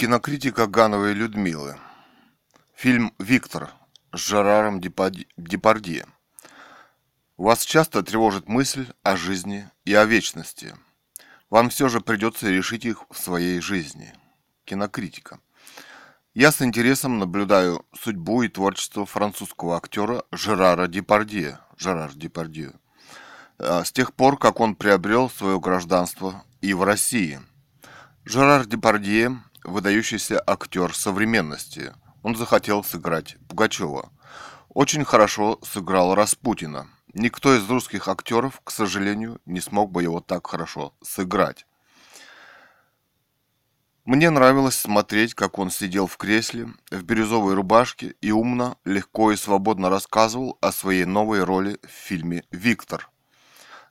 Кинокритика Гановой Людмилы. Фильм «Виктор» с Жераром Депардье. Вас часто тревожит мысль о жизни и о вечности. Вам все же придется решить их в своей жизни. Кинокритика. Я с интересом наблюдаю судьбу и творчество французского актера Жерара Депардье, Жерар Депардье, э, с тех пор, как он приобрел свое гражданство и в России. Жерар Депардье – выдающийся актер современности. Он захотел сыграть Пугачева. Очень хорошо сыграл Распутина. Никто из русских актеров, к сожалению, не смог бы его так хорошо сыграть. Мне нравилось смотреть, как он сидел в кресле, в бирюзовой рубашке и умно, легко и свободно рассказывал о своей новой роли в фильме «Виктор».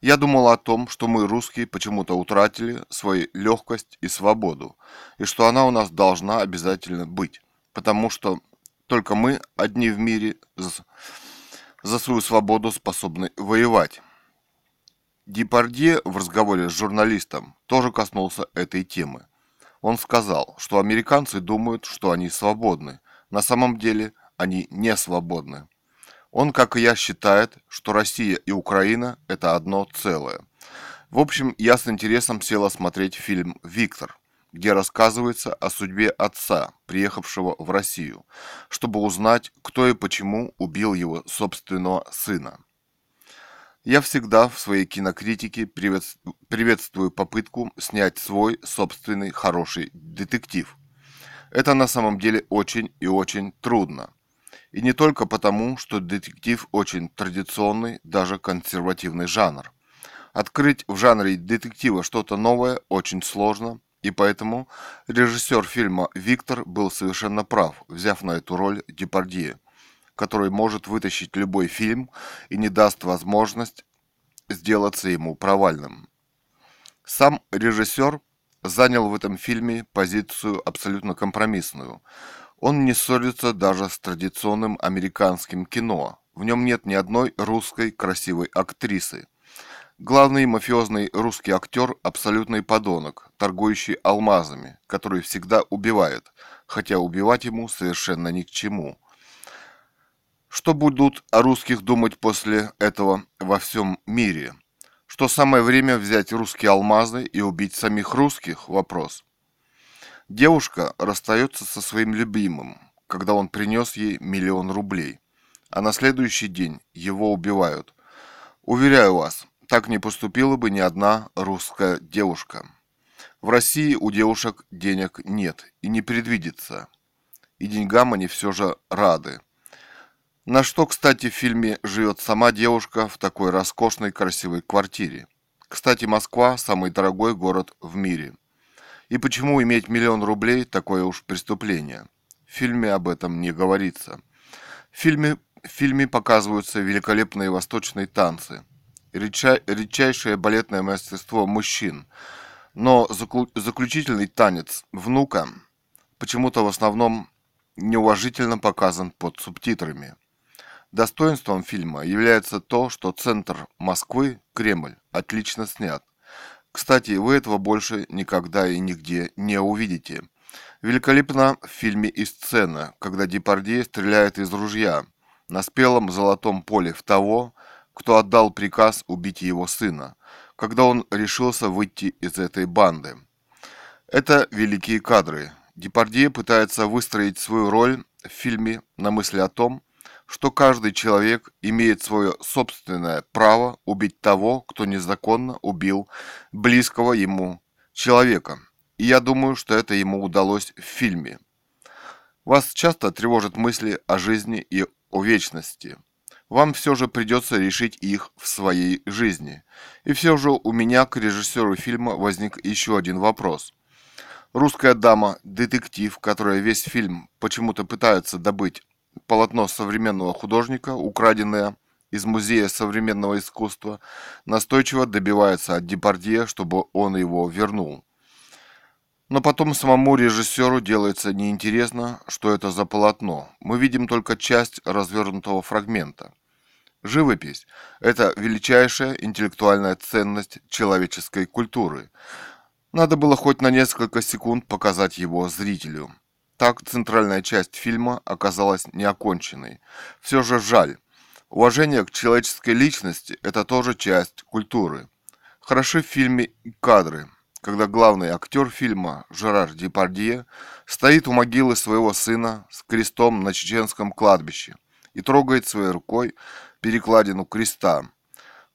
Я думал о том, что мы, русские, почему-то утратили свою легкость и свободу, и что она у нас должна обязательно быть, потому что только мы одни в мире за свою свободу способны воевать. Депардье в разговоре с журналистом тоже коснулся этой темы – он сказал, что американцы думают, что они свободны. На самом деле они не свободны. Он, как и я, считает, что Россия и Украина – это одно целое. В общем, я с интересом села смотреть фильм «Виктор», где рассказывается о судьбе отца, приехавшего в Россию, чтобы узнать, кто и почему убил его собственного сына. Я всегда в своей кинокритике приветствую попытку снять свой собственный хороший детектив. Это на самом деле очень и очень трудно. И не только потому, что детектив очень традиционный, даже консервативный жанр. Открыть в жанре детектива что-то новое очень сложно, и поэтому режиссер фильма «Виктор» был совершенно прав, взяв на эту роль Депардье – который может вытащить любой фильм и не даст возможность сделаться ему провальным. Сам режиссер занял в этом фильме позицию абсолютно компромиссную. Он не ссорится даже с традиционным американским кино. В нем нет ни одной русской красивой актрисы. Главный мафиозный русский актер – абсолютный подонок, торгующий алмазами, который всегда убивает, хотя убивать ему совершенно ни к чему – что будут о русских думать после этого во всем мире? Что самое время взять русские алмазы и убить самих русских? Вопрос. Девушка расстается со своим любимым, когда он принес ей миллион рублей, а на следующий день его убивают. Уверяю вас, так не поступила бы ни одна русская девушка. В России у девушек денег нет и не предвидится. И деньгам они все же рады. На что, кстати, в фильме живет сама девушка в такой роскошной красивой квартире. Кстати, Москва – самый дорогой город в мире. И почему иметь миллион рублей – такое уж преступление? В фильме об этом не говорится. В фильме, в фильме показываются великолепные восточные танцы, редча, редчайшее балетное мастерство мужчин, но заключительный танец внука почему-то в основном неуважительно показан под субтитрами – Достоинством фильма является то, что центр Москвы, Кремль, отлично снят. Кстати, вы этого больше никогда и нигде не увидите. Великолепна в фильме и сцена, когда Депардье стреляет из ружья на спелом золотом поле в того, кто отдал приказ убить его сына, когда он решился выйти из этой банды. Это великие кадры. Депардье пытается выстроить свою роль в фильме на мысли о том, что каждый человек имеет свое собственное право убить того, кто незаконно убил близкого ему человека. И я думаю, что это ему удалось в фильме. Вас часто тревожат мысли о жизни и о вечности. Вам все же придется решить их в своей жизни. И все же у меня к режиссеру фильма возник еще один вопрос. Русская дама, детектив, которая весь фильм почему-то пытается добыть полотно современного художника, украденное из Музея современного искусства, настойчиво добивается от Депардье, чтобы он его вернул. Но потом самому режиссеру делается неинтересно, что это за полотно. Мы видим только часть развернутого фрагмента. Живопись – это величайшая интеллектуальная ценность человеческой культуры. Надо было хоть на несколько секунд показать его зрителю. Так центральная часть фильма оказалась неоконченной. Все же жаль. Уважение к человеческой личности – это тоже часть культуры. Хороши в фильме кадры, когда главный актер фильма Жерар Депардье стоит у могилы своего сына с крестом на чеченском кладбище и трогает своей рукой перекладину креста,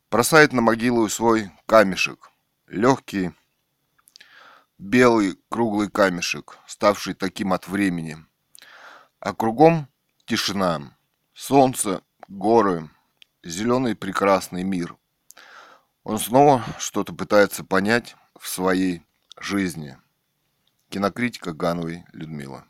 бросает на могилу свой камешек, легкий, белый круглый камешек, ставший таким от времени. А кругом тишина, солнце, горы, зеленый прекрасный мир. Он снова что-то пытается понять в своей жизни. Кинокритика Гановой Людмила.